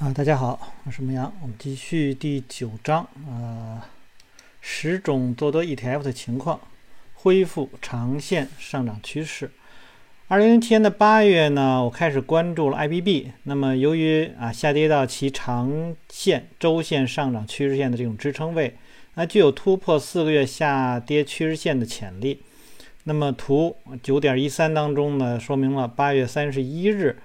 啊，大家好，我是牧羊，我们继续第九章啊，十种多多 ETF 的情况，恢复长线上涨趋势。二零零七年的八月呢，我开始关注了 IBB，那么由于啊下跌到其长线、周线上涨趋势线的这种支撑位，那具有突破四个月下跌趋势线的潜力。那么图九点一三当中呢，说明了八月三十一日，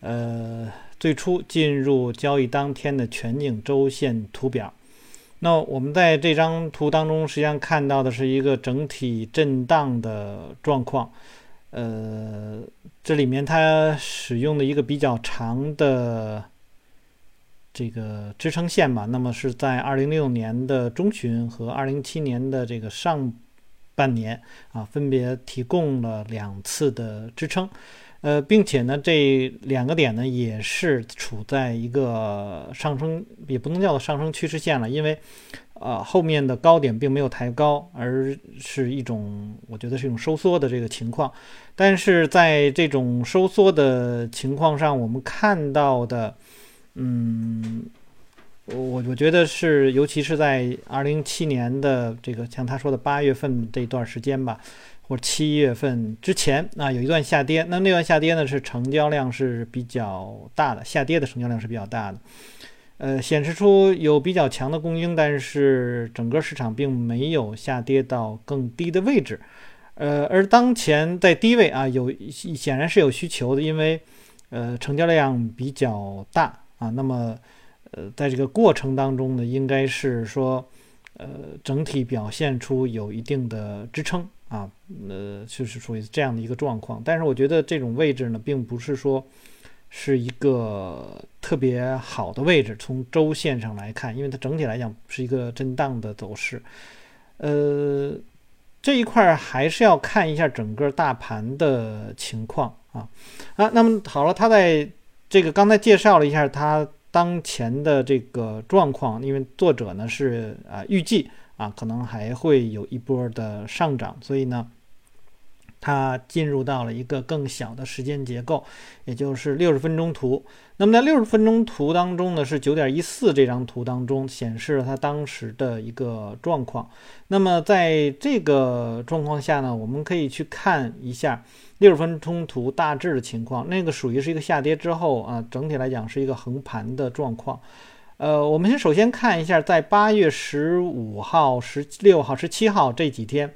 呃。最初进入交易当天的全景周线图表，那我们在这张图当中，实际上看到的是一个整体震荡的状况。呃，这里面它使用的一个比较长的这个支撑线吧，那么是在二零零六年的中旬和二零一七年的这个上半年啊，分别提供了两次的支撑。呃，并且呢，这两个点呢也是处在一个上升，也不能叫做上升趋势线了，因为，呃，后面的高点并没有抬高，而是一种我觉得是一种收缩的这个情况。但是在这种收缩的情况上，我们看到的，嗯，我我觉得是，尤其是在二零一七年的这个像他说的八月份这段时间吧。或七月份之前啊，有一段下跌，那那段下跌呢是成交量是比较大的，下跌的成交量是比较大的，呃，显示出有比较强的供应，但是整个市场并没有下跌到更低的位置，呃，而当前在低位啊，有显然是有需求的，因为呃成交量比较大啊，那么呃在这个过程当中呢，应该是说呃整体表现出有一定的支撑。啊，呃，就是属于这样的一个状况，但是我觉得这种位置呢，并不是说是一个特别好的位置。从周线上来看，因为它整体来讲是一个震荡的走势，呃，这一块还是要看一下整个大盘的情况啊啊。那么好了，他在这个刚才介绍了一下他当前的这个状况，因为作者呢是啊预计。啊，可能还会有一波的上涨，所以呢，它进入到了一个更小的时间结构，也就是六十分钟图。那么在六十分钟图当中呢，是九点一四这张图当中显示了它当时的一个状况。那么在这个状况下呢，我们可以去看一下六十分钟图大致的情况。那个属于是一个下跌之后啊，整体来讲是一个横盘的状况。呃，我们先首先看一下，在八月十五号、十六号、十七号这几天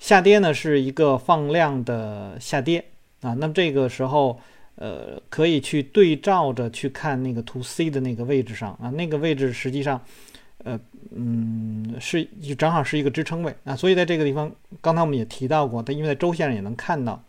下跌呢，是一个放量的下跌啊。那么这个时候，呃，可以去对照着去看那个图 C 的那个位置上啊，那个位置实际上，呃，嗯，是正好是一个支撑位啊。所以在这个地方，刚才我们也提到过，它因为在周线上也能看到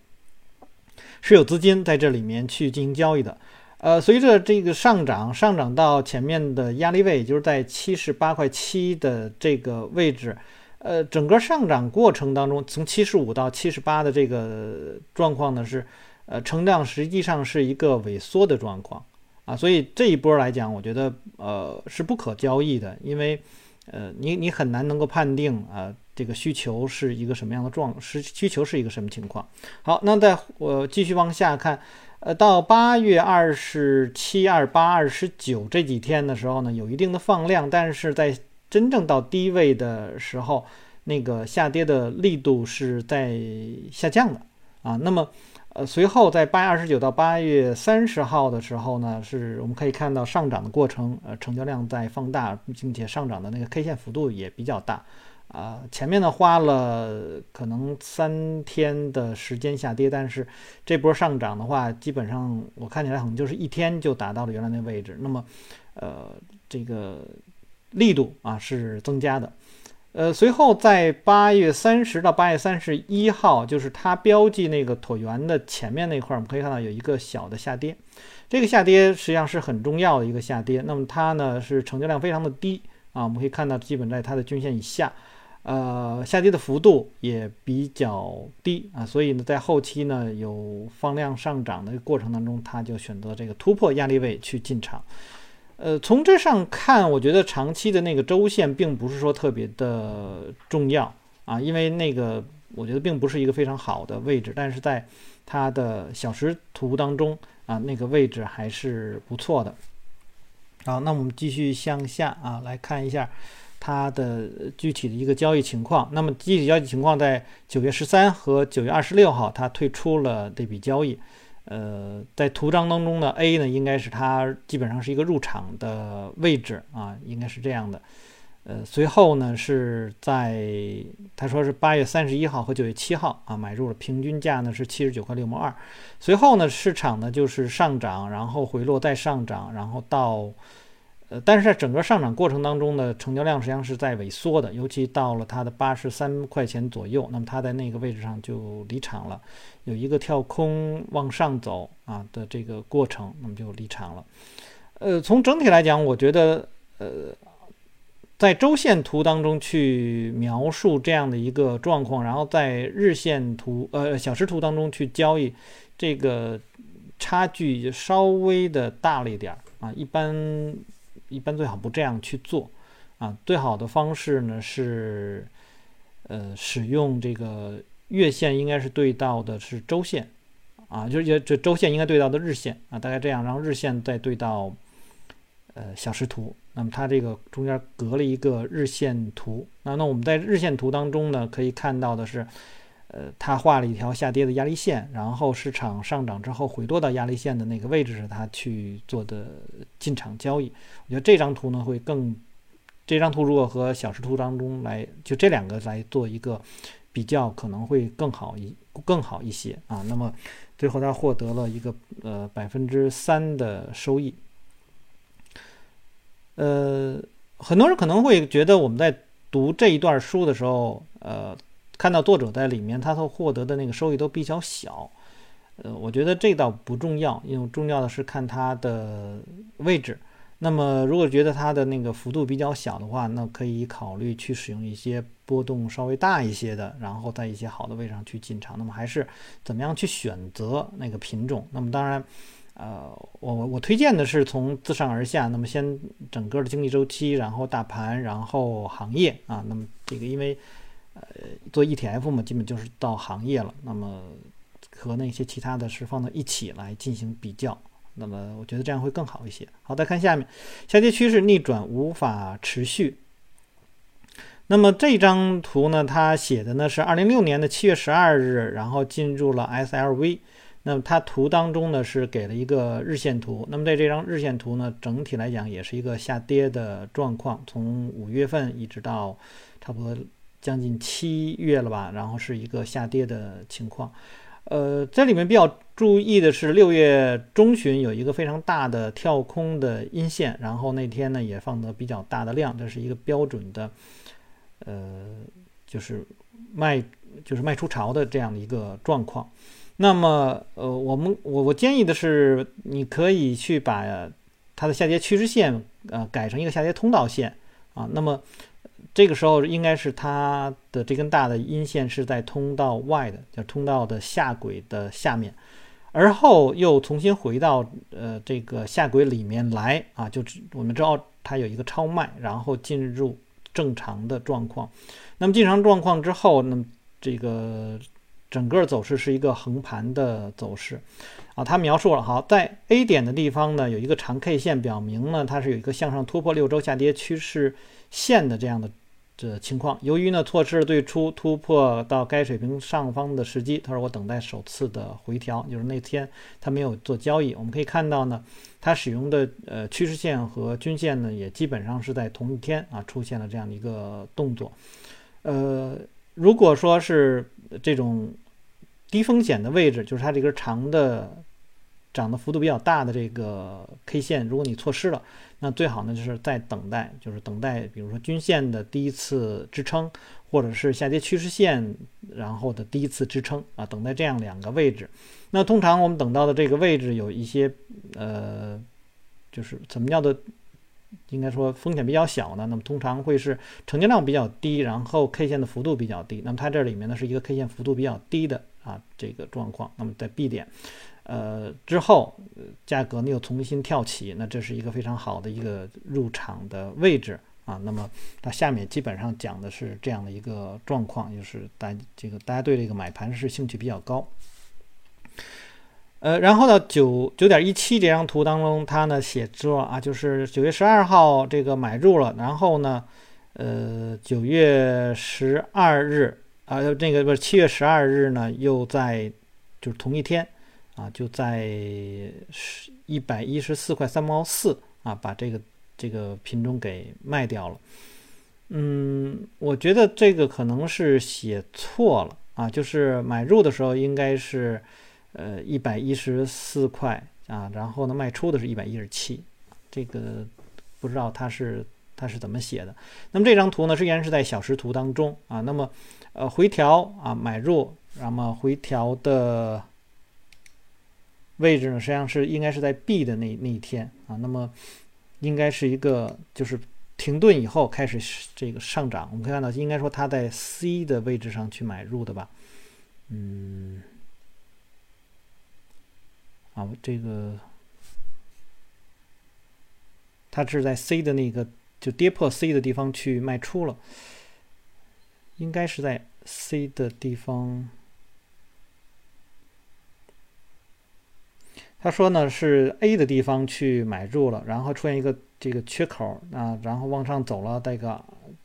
是有资金在这里面去进行交易的。呃，随着这个上涨，上涨到前面的压力位，就是在七十八块七的这个位置，呃，整个上涨过程当中，从七十五到七十八的这个状况呢，是呃，成量实际上是一个萎缩的状况啊，所以这一波来讲，我觉得呃是不可交易的，因为呃，你你很难能够判定啊，这个需求是一个什么样的状，是需求是一个什么情况。好，那在我继续往下看。呃，到八月二十七、二八、二十九这几天的时候呢，有一定的放量，但是在真正到低位的时候，那个下跌的力度是在下降的啊。那么，呃，随后在八月二十九到八月三十号的时候呢，是我们可以看到上涨的过程，呃，成交量在放大，并且上涨的那个 K 线幅度也比较大。啊，前面呢花了可能三天的时间下跌，但是这波上涨的话，基本上我看起来可能就是一天就达到了原来那个位置。那么，呃，这个力度啊是增加的。呃，随后在八月三十到八月三十一号，就是它标记那个椭圆的前面那块，我们可以看到有一个小的下跌。这个下跌实际上是很重要的一个下跌。那么它呢是成交量非常的低啊，我们可以看到基本在它的均线以下。呃，下跌的幅度也比较低啊，所以呢，在后期呢有放量上涨的过程当中，它就选择这个突破压力位去进场。呃，从这上看，我觉得长期的那个周线并不是说特别的重要啊，因为那个我觉得并不是一个非常好的位置，但是在它的小时图当中啊，那个位置还是不错的。好，那我们继续向下啊来看一下它的具体的一个交易情况。那么具体交易情况在九月十三和九月二十六号，它退出了这笔交易。呃，在图章当中呢，A 呢应该是它基本上是一个入场的位置啊，应该是这样的。呃，随后呢是在他说是八月三十一号和九月七号啊买入了，平均价呢是七十九块六毛二。随后呢市场呢就是上涨，然后回落再上涨，然后到呃，但是在整个上涨过程当中呢，成交量实际上是在萎缩的，尤其到了它的八十三块钱左右，那么它在那个位置上就离场了，有一个跳空往上走啊的这个过程，那么就离场了。呃，从整体来讲，我觉得呃。在周线图当中去描述这样的一个状况，然后在日线图、呃小时图当中去交易，这个差距稍微的大了一点儿啊。一般一般最好不这样去做啊。最好的方式呢是，呃，使用这个月线应该是对到的是周线啊，就是这周线应该对到的日线啊，大概这样，然后日线再对到呃小时图。那么它这个中间隔了一个日线图，那那我们在日线图当中呢，可以看到的是，呃，它画了一条下跌的压力线，然后市场上涨之后回落到压力线的那个位置是它去做的进场交易。我觉得这张图呢会更，这张图如果和小时图当中来就这两个来做一个比较，可能会更好一更好一些啊。那么最后它获得了一个呃百分之三的收益。呃，很多人可能会觉得我们在读这一段书的时候，呃，看到作者在里面他所获得的那个收益都比较小。呃，我觉得这倒不重要，因为重要的是看它的位置。那么，如果觉得它的那个幅度比较小的话，那可以考虑去使用一些波动稍微大一些的，然后在一些好的位上去进场。那么，还是怎么样去选择那个品种？那么，当然。呃，我我推荐的是从自上而下，那么先整个的经济周期，然后大盘，然后行业啊，那么这个因为呃做 ETF 嘛，基本就是到行业了，那么和那些其他的是放到一起来进行比较，那么我觉得这样会更好一些。好，再看下面，下跌趋势逆转无法持续。那么这张图呢，它写的呢是二零六年的七月十二日，然后进入了 SLV。那么它图当中呢是给了一个日线图，那么在这张日线图呢，整体来讲也是一个下跌的状况，从五月份一直到差不多将近七月了吧，然后是一个下跌的情况。呃，这里面比较注意的是六月中旬有一个非常大的跳空的阴线，然后那天呢也放得比较大的量，这是一个标准的，呃，就是卖就是卖出潮的这样的一个状况。那么，呃，我们我我建议的是，你可以去把它的下跌趋势线，呃，改成一个下跌通道线啊。那么这个时候应该是它的这根大的阴线是在通道外的，叫通道的下轨的下面，而后又重新回到呃这个下轨里面来啊。就我们知道它有一个超卖，然后进入正常的状况。那么正常状况之后，那么这个。整个走势是一个横盘的走势，啊，他描述了好，在 A 点的地方呢，有一个长 K 线，表明呢它是有一个向上突破六周下跌趋势线的这样的这情况。由于呢错失了最初突破到该水平上方的时机，他说我等待首次的回调，就是那天他没有做交易。我们可以看到呢，他使用的呃趋势线和均线呢也基本上是在同一天啊出现了这样的一个动作。呃，如果说是这种低风险的位置，就是它这根长的、涨的幅度比较大的这个 K 线，如果你错失了，那最好呢就是在等待，就是等待，比如说均线的第一次支撑，或者是下跌趋势线然后的第一次支撑啊，等待这样两个位置。那通常我们等到的这个位置有一些呃，就是怎么叫做应该说风险比较小呢？那么通常会是成交量比较低，然后 K 线的幅度比较低。那么它这里面呢是一个 K 线幅度比较低的。啊，这个状况，那么在 B 点，呃之后，价格呢又重新跳起，那这是一个非常好的一个入场的位置啊。那么它下面基本上讲的是这样的一个状况，就是大这个大家对这个买盘是兴趣比较高。呃，然后呢，九九点一七这张图当中，它呢写作啊，就是九月十二号这个买入了，然后呢，呃，九月十二日啊，那个不是七月十二日呢，又在就是同一天啊，就在十一百一十四块三毛四啊，把这个这个品种给卖掉了。嗯，我觉得这个可能是写错了啊，就是买入的时候应该是。呃，一百一十四块啊，然后呢，卖出的是一百一十七，这个不知道它是它是怎么写的。那么这张图呢，实际上是在小时图当中啊。那么呃，回调啊，买入，那么回调的位置呢，实际上是应该是在 B 的那那一天啊。那么应该是一个就是停顿以后开始这个上涨。我们可以看到，应该说它在 C 的位置上去买入的吧？嗯。啊，这个它是在 C 的那个就跌破 C 的地方去卖出了，应该是在 C 的地方。他说呢是 A 的地方去买入了，然后出现一个这个缺口啊，然后往上走了大概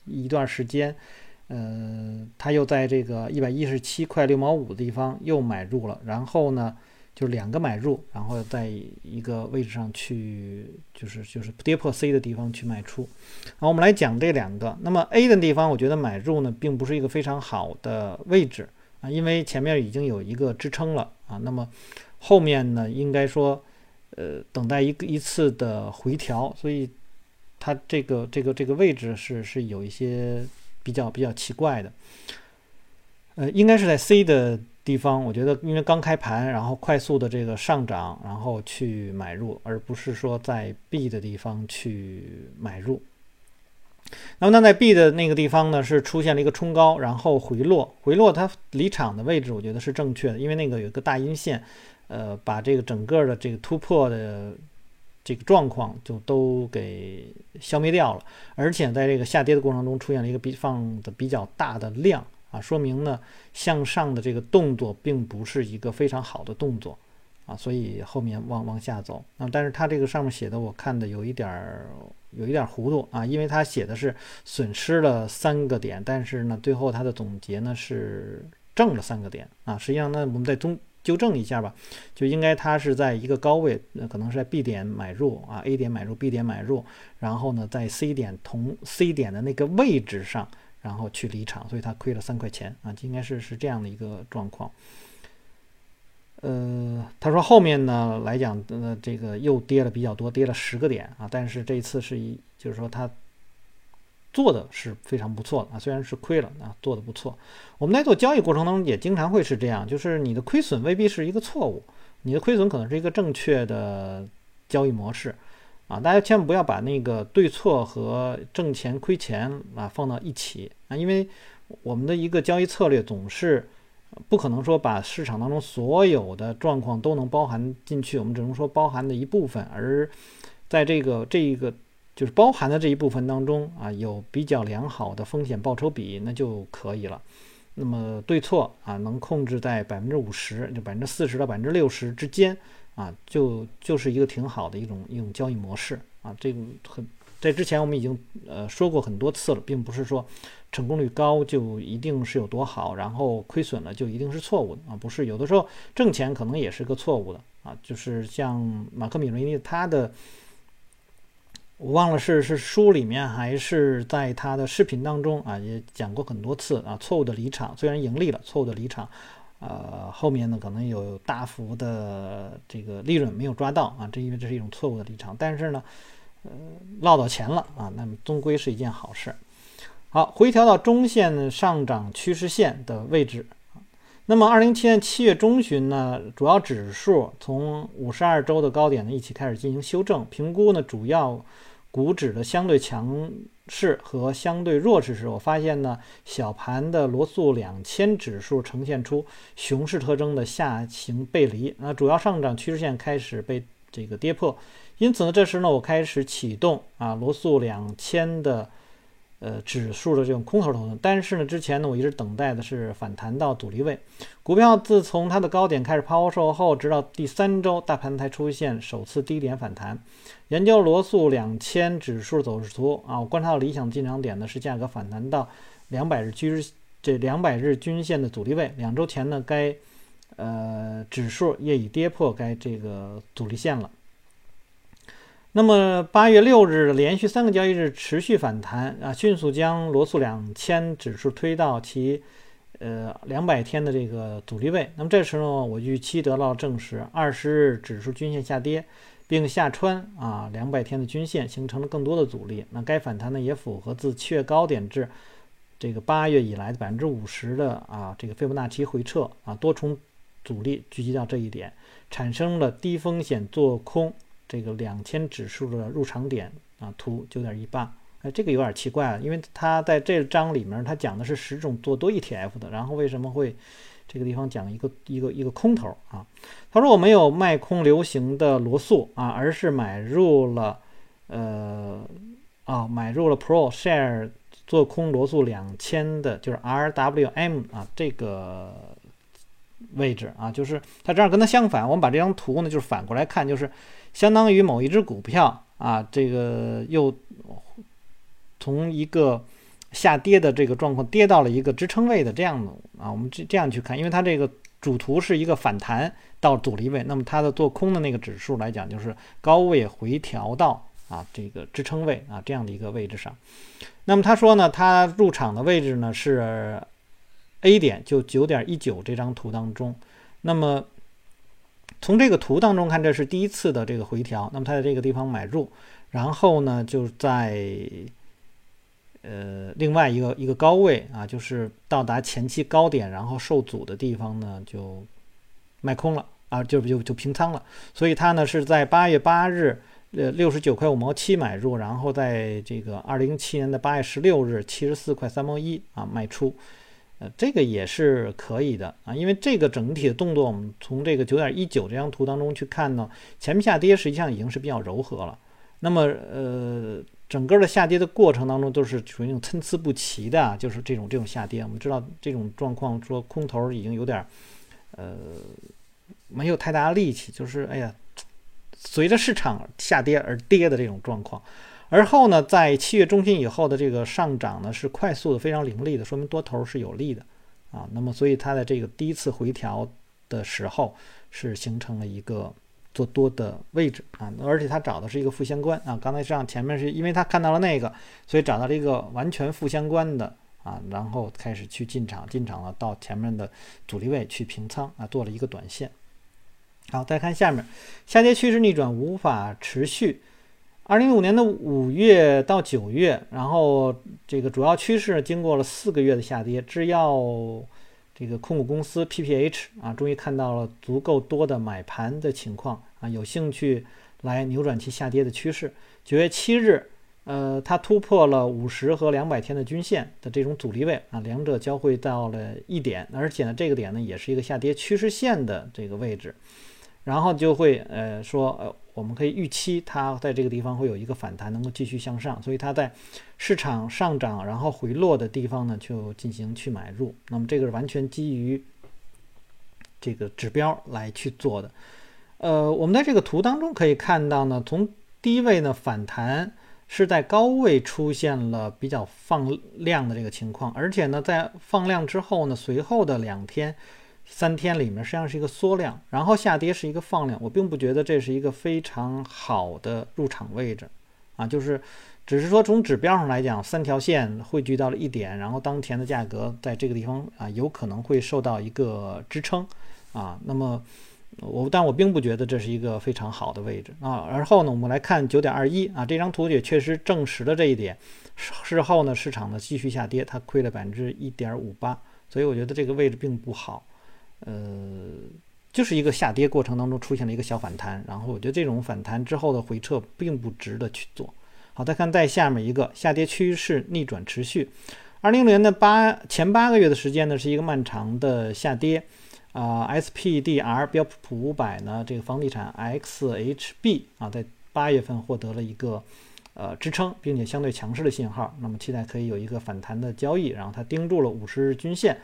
一段时间，呃，他又在这个一百一十七块六毛五的地方又买入了，然后呢。就两个买入，然后在一个位置上去，就是就是跌破 C 的地方去卖出。好，我们来讲这两个。那么 A 的地方，我觉得买入呢，并不是一个非常好的位置啊，因为前面已经有一个支撑了啊。那么后面呢，应该说，呃，等待一个一次的回调，所以它这个这个这个位置是是有一些比较比较奇怪的。呃，应该是在 C 的。地方，我觉得因为刚开盘，然后快速的这个上涨，然后去买入，而不是说在 B 的地方去买入。那么，那在 B 的那个地方呢，是出现了一个冲高，然后回落，回落它离场的位置，我觉得是正确的，因为那个有一个大阴线，呃，把这个整个的这个突破的这个状况就都给消灭掉了，而且在这个下跌的过程中出现了一个比放的比较大的量。啊，说明呢，向上的这个动作并不是一个非常好的动作，啊，所以后面往往下走。那但是它这个上面写的，我看的有一点儿有一点糊涂啊，因为它写的是损失了三个点，但是呢，最后它的总结呢是挣了三个点啊。实际上呢，我们再中纠正一下吧，就应该它是在一个高位，那可能是在 B 点买入啊，A 点买入，B 点买入，然后呢，在 C 点同 C 点的那个位置上。然后去离场，所以他亏了三块钱啊，应该是是这样的一个状况。呃，他说后面呢来讲，呃，这个又跌了比较多，跌了十个点啊，但是这一次是一，就是说他做的是非常不错的啊，虽然是亏了啊，做的不错。我们在做交易过程当中也经常会是这样，就是你的亏损未必是一个错误，你的亏损可能是一个正确的交易模式。啊，大家千万不要把那个对错和挣钱亏钱啊放到一起啊，因为我们的一个交易策略总是不可能说把市场当中所有的状况都能包含进去，我们只能说包含的一部分，而在这个这一个就是包含的这一部分当中啊，有比较良好的风险报酬比，那就可以了。那么对错啊，能控制在百分之五十，就百分之四十到百分之六十之间。啊，就就是一个挺好的一种一种交易模式啊，这个很在之前我们已经呃说过很多次了，并不是说成功率高就一定是有多好，然后亏损了就一定是错误的啊，不是有的时候挣钱可能也是个错误的啊，就是像马克米雷尼他的，我忘了是是书里面还是在他的视频当中啊也讲过很多次啊，错误的离场虽然盈利了，错误的离场。呃，后面呢可能有大幅的这个利润没有抓到啊，这因为这是一种错误的立场，但是呢，呃，捞到钱了啊，那么终归是一件好事。好，回调到中线上涨趋势线的位置那么二零七年七月中旬呢，主要指数从五十二周的高点呢一起开始进行修正，评估呢主要股指的相对强。势和相对弱势时，我发现呢，小盘的罗素两千指数呈现出熊市特征的下行背离，那主要上涨趋势线开始被这个跌破，因此呢，这时呢，我开始启动啊罗素两千的呃，指数的这种空头头寸，但是呢，之前呢，我一直等待的是反弹到阻力位。股票自从它的高点开始抛售后，直到第三周，大盘才出现首次低点反弹。研究罗素两千指数走势图啊，我观察到理想进场点呢是价格反弹到两百日均这两百日均线的阻力位。两周前呢，该呃指数也已跌破该这个阻力线了。那么八月六日连续三个交易日持续反弹啊，迅速将罗素两千指数推到其呃两百天的这个阻力位。那么这时候我预期得到证实，二十日指数均线下跌，并下穿啊两百天的均线，形成了更多的阻力。那该反弹呢也符合自七月高点至这个八月以来的百分之五十的啊这个费波那契回撤啊多重阻力聚集到这一点，产生了低风险做空。这个两千指数的入场点啊，图九点一八，哎，这个有点奇怪了，因为它在这章里面，它讲的是十种做多 ETF 的，然后为什么会这个地方讲一个一个一个空头啊？他说我没有卖空流行的罗素啊，而是买入了呃啊买入了 Pro Share 做空罗素两千的，就是 RWM 啊这个位置啊，就是它这样跟它相反，我们把这张图呢就是反过来看，就是。相当于某一只股票啊，这个又从一个下跌的这个状况跌到了一个支撑位的这样的啊，我们这这样去看，因为它这个主图是一个反弹到阻力位，那么它的做空的那个指数来讲，就是高位回调到啊这个支撑位啊这样的一个位置上。那么他说呢，他入场的位置呢是 A 点，就九点一九这张图当中，那么。从这个图当中看，这是第一次的这个回调。那么它在这个地方买入，然后呢，就在呃另外一个一个高位啊，就是到达前期高点，然后受阻的地方呢，就卖空了啊，就就就平仓了。所以它呢是在八月八日呃六十九块五毛七买入，然后在这个二零一七年的八月十六日七十四块三毛一啊卖出。呃，这个也是可以的啊，因为这个整体的动作，我们从这个九点一九这张图当中去看呢，前面下跌实际上已经是比较柔和了。那么，呃，整个的下跌的过程当中都是属于那种参差不齐的，就是这种这种下跌。我们知道这种状况，说空头已经有点，呃，没有太大力气，就是哎呀，随着市场下跌而跌的这种状况。而后呢，在七月中旬以后的这个上涨呢，是快速的、非常凌厉的，说明多头是有利的啊。那么，所以它的这个第一次回调的时候，是形成了一个做多的位置啊。而且它找的是一个负相关啊。刚才上前面是因为它看到了那个，所以找到了一个完全负相关的啊，然后开始去进场，进场了到前面的阻力位去平仓啊，做了一个短线。好，再看下面，下跌趋势逆转无法持续。二零一五年的五月到九月，然后这个主要趋势经过了四个月的下跌，制药这个控股公司 PPH 啊，终于看到了足够多的买盘的情况啊，有兴趣来扭转其下跌的趋势。九月七日，呃，它突破了五十和两百天的均线的这种阻力位啊，两者交汇到了一点，而且呢，这个点呢也是一个下跌趋势线的这个位置，然后就会呃说呃。我们可以预期它在这个地方会有一个反弹，能够继续向上，所以它在市场上涨然后回落的地方呢，就进行去买入。那么这个是完全基于这个指标来去做的。呃，我们在这个图当中可以看到呢，从低位呢反弹是在高位出现了比较放量的这个情况，而且呢在放量之后呢，随后的两天。三天里面实际上是一个缩量，然后下跌是一个放量，我并不觉得这是一个非常好的入场位置，啊，就是只是说从指标上来讲，三条线汇聚到了一点，然后当前的价格在这个地方啊有可能会受到一个支撑，啊，那么我但我并不觉得这是一个非常好的位置啊。而后呢，我们来看九点二一啊，这张图也确实证实了这一点，事后呢市场呢继续下跌，它亏了百分之一点五八，所以我觉得这个位置并不好。呃，就是一个下跌过程当中出现了一个小反弹，然后我觉得这种反弹之后的回撤并不值得去做。好，再看在下面一个下跌趋势逆转持续，二零年的八前八个月的时间呢是一个漫长的下跌啊，SPDR 标普五百呢这个房地产 XHB 啊在八月份获得了一个呃支撑，并且相对强势的信号，那么期待可以有一个反弹的交易。然后它盯住了五十日均线。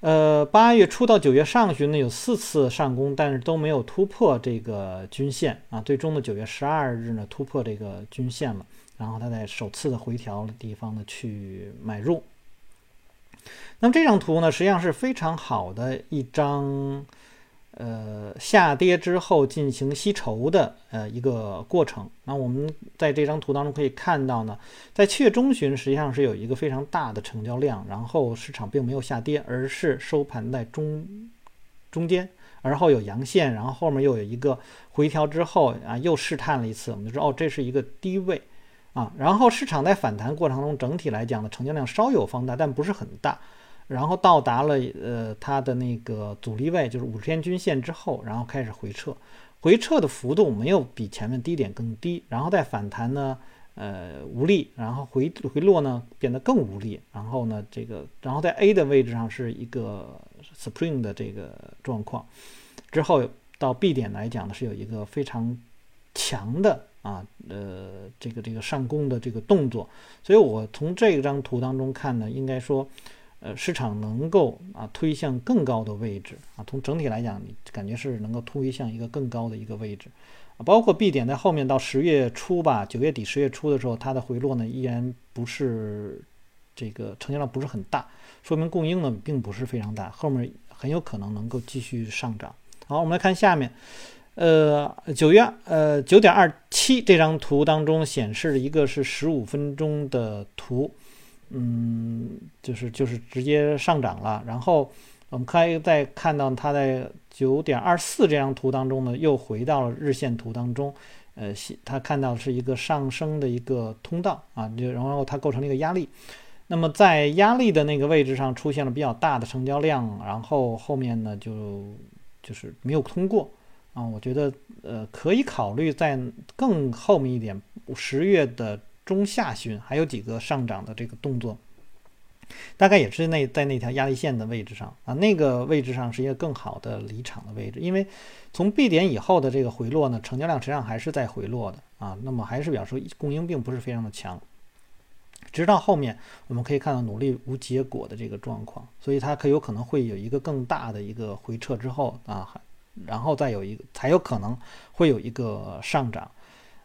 呃，八月初到九月上旬呢，有四次上攻，但是都没有突破这个均线啊。最终的九月十二日呢，突破这个均线了，然后它在首次的回调的地方呢去买入。那么这张图呢，实际上是非常好的一张。呃，下跌之后进行吸筹的呃一个过程。那我们在这张图当中可以看到呢，在七月中旬实际上是有一个非常大的成交量，然后市场并没有下跌，而是收盘在中中间，而后有阳线，然后后面又有一个回调之后啊，又试探了一次，我们就知道哦，这是一个低位啊。然后市场在反弹过程中，整体来讲呢，成交量稍有放大，但不是很大。然后到达了呃它的那个阻力位，就是五十天均线之后，然后开始回撤，回撤的幅度没有比前面低点更低，然后再反弹呢，呃无力，然后回回落呢变得更无力，然后呢这个，然后在 A 的位置上是一个 spring 的这个状况，之后到 B 点来讲呢是有一个非常强的啊呃这个这个上攻的这个动作，所以我从这张图当中看呢，应该说。呃，市场能够啊推向更高的位置啊，从整体来讲，你感觉是能够推向一个更高的一个位置啊。包括 B 点在后面到十月初吧，九月底十月初的时候，它的回落呢依然不是这个成交量不是很大，说明供应呢并不是非常大，后面很有可能能够继续上涨。好，我们来看下面，呃，九月呃九点二七这张图当中显示的一个是十五分钟的图。嗯，就是就是直接上涨了，然后我们可以再看到它在九点二四这张图当中呢，又回到了日线图当中，呃，它看到是一个上升的一个通道啊，就然后它构成了一个压力，那么在压力的那个位置上出现了比较大的成交量，然后后面呢就就是没有通过。啊，我觉得呃可以考虑在更后面一点，十月的。中下旬还有几个上涨的这个动作，大概也是那在那条压力线的位置上啊，那个位置上是一个更好的离场的位置，因为从 B 点以后的这个回落呢，成交量实际上还是在回落的啊，那么还是表示供应并不是非常的强，直到后面我们可以看到努力无结果的这个状况，所以它可有可能会有一个更大的一个回撤之后啊，然后再有一个才有可能会有一个上涨。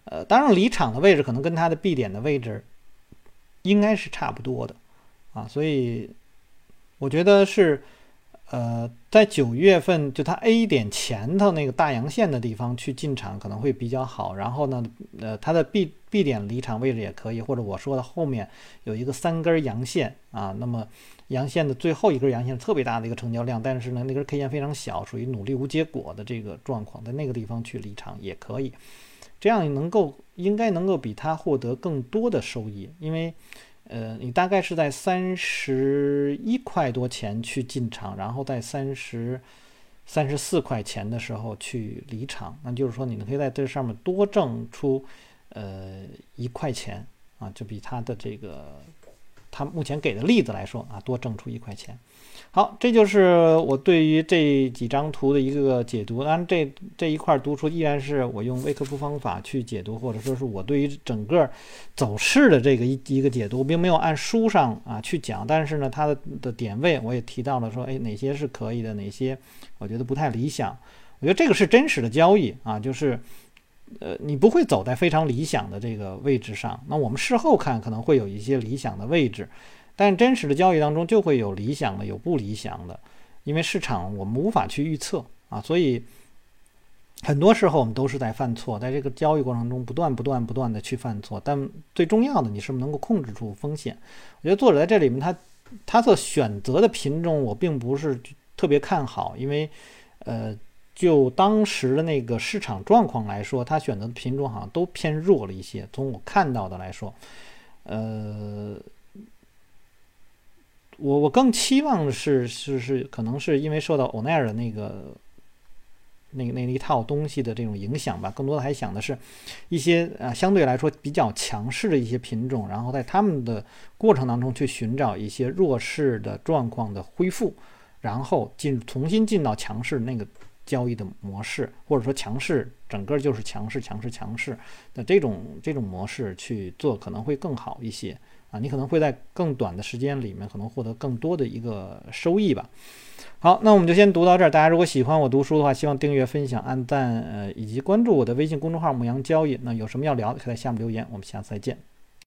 呃，当然离场的位置可能跟它的 B 点的位置应该是差不多的啊，所以我觉得是呃，在九月份就它 A 点前头那个大阳线的地方去进场可能会比较好。然后呢，呃，它的 B B 点离场位置也可以，或者我说的后面有一个三根阳线啊，那么阳线的最后一根阳线特别大的一个成交量，但是呢那根 K 线非常小，属于努力无结果的这个状况，在那个地方去离场也可以。这样能够应该能够比它获得更多的收益，因为，呃，你大概是在三十一块多钱去进场，然后在三十三十四块钱的时候去离场，那就是说你们可以在这上面多挣出呃一块钱啊，就比它的这个它目前给的例子来说啊，多挣出一块钱。好，这就是我对于这几张图的一个解读。当然，这这一块儿读出依然是我用微克夫方法去解读，或者说是我对于整个走势的这个一一个解读，并没有按书上啊去讲。但是呢，它的的点位我也提到了，说哎哪些是可以的，哪些我觉得不太理想。我觉得这个是真实的交易啊，就是呃你不会走在非常理想的这个位置上。那我们事后看可能会有一些理想的位置。但真实的交易当中就会有理想的，有不理想的，因为市场我们无法去预测啊，所以很多时候我们都是在犯错，在这个交易过程中不断、不断、不断的去犯错。但最重要的，你是不是能够控制住风险？我觉得作者在这里面他他所选择的品种我并不是特别看好，因为呃，就当时的那个市场状况来说，他选择的品种好像都偏弱了一些。从我看到的来说，呃。我我更期望的是是是，可能是因为受到欧奈尔的那个那个那一套东西的这种影响吧，更多的还想的是一些啊相对来说比较强势的一些品种，然后在他们的过程当中去寻找一些弱势的状况的恢复，然后进重新进到强势那个交易的模式，或者说强势，整个就是强势、强势、强势的这种这种模式去做，可能会更好一些。啊。你可能会在更短的时间里面，可能获得更多的一个收益吧。好，那我们就先读到这儿。大家如果喜欢我读书的话，希望订阅、分享、按赞，呃，以及关注我的微信公众号“牧羊交易”。那有什么要聊的，可以在下面留言。我们下次再见。